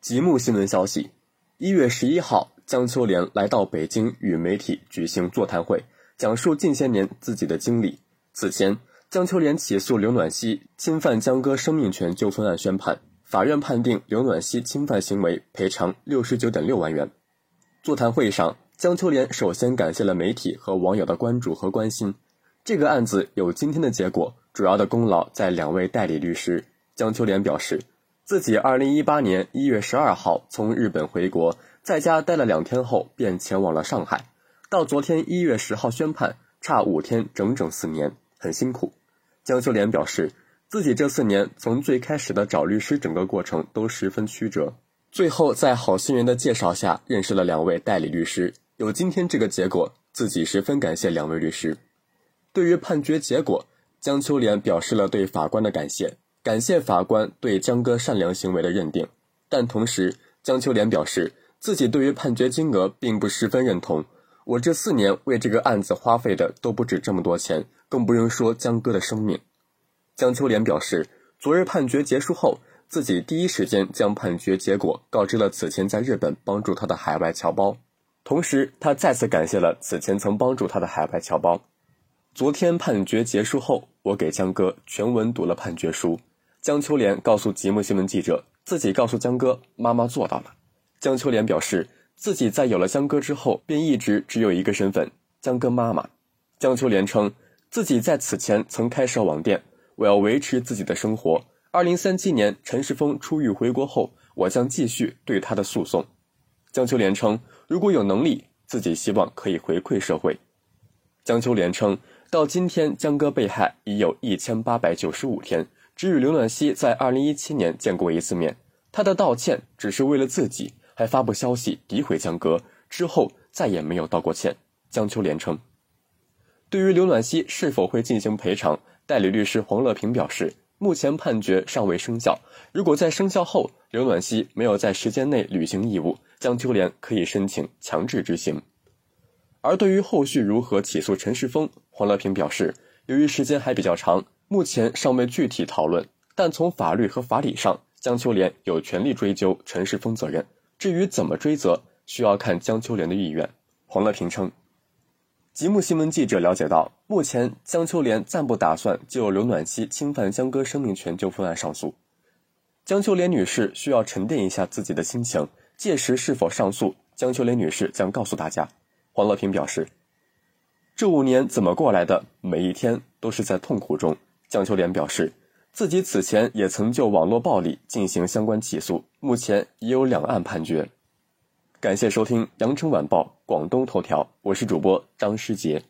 极目新闻消息：一月十一号，江秋莲来到北京与媒体举行座谈会，讲述近些年自己的经历。此前，江秋莲起诉刘暖希侵犯江歌生命权纠纷案宣判，法院判定刘暖希侵犯行为赔偿六十九点六万元。座谈会上，江秋莲首先感谢了媒体和网友的关注和关心。这个案子有今天的结果，主要的功劳在两位代理律师。江秋莲表示。自己二零一八年一月十二号从日本回国，在家待了两天后便前往了上海，到昨天一月十号宣判，差五天，整整四年，很辛苦。江秋莲表示，自己这四年从最开始的找律师，整个过程都十分曲折，最后在好心人的介绍下认识了两位代理律师，有今天这个结果，自己十分感谢两位律师。对于判决结果，江秋莲表示了对法官的感谢。感谢法官对江哥善良行为的认定，但同时，江秋莲表示自己对于判决金额并不十分认同。我这四年为这个案子花费的都不止这么多钱，更不用说江哥的生命。江秋莲表示，昨日判决结束后，自己第一时间将判决结果告知了此前在日本帮助他的海外侨胞，同时，他再次感谢了此前曾帮助他的海外侨胞。昨天判决结束后，我给江哥全文读了判决书。江秋莲告诉吉木新闻记者，自己告诉江哥妈妈做到了。江秋莲表示，自己在有了江哥之后，便一直只有一个身份——江哥妈妈。江秋莲称，自己在此前曾开设网店，我要维持自己的生活。二零三七年陈世峰出狱回国后，我将继续对他的诉讼。江秋莲称，如果有能力，自己希望可以回馈社会。江秋莲称，到今天江哥被害已有一千八百九十五天。只与刘暖希在二零一七年见过一次面，他的道歉只是为了自己，还发布消息诋毁江歌，之后再也没有道过歉。江秋莲称，对于刘暖希是否会进行赔偿，代理律师黄乐平表示，目前判决尚未生效，如果在生效后刘暖希没有在时间内履行义务，江秋莲可以申请强制执行。而对于后续如何起诉陈世峰，黄乐平表示，由于时间还比较长。目前尚未具体讨论，但从法律和法理上，江秋莲有权利追究陈世峰责任。至于怎么追责，需要看江秋莲的意愿。黄乐平称，吉木新闻记者了解到，目前江秋莲暂不打算就刘暖希侵犯江歌生命权纠纷案上诉。江秋莲女士需要沉淀一下自己的心情，届时是否上诉，江秋莲女士将告诉大家。黄乐平表示，这五年怎么过来的？每一天都是在痛苦中。蒋秋莲表示，自己此前也曾就网络暴力进行相关起诉，目前已有两案判决。感谢收听《羊城晚报·广东头条》，我是主播张诗杰。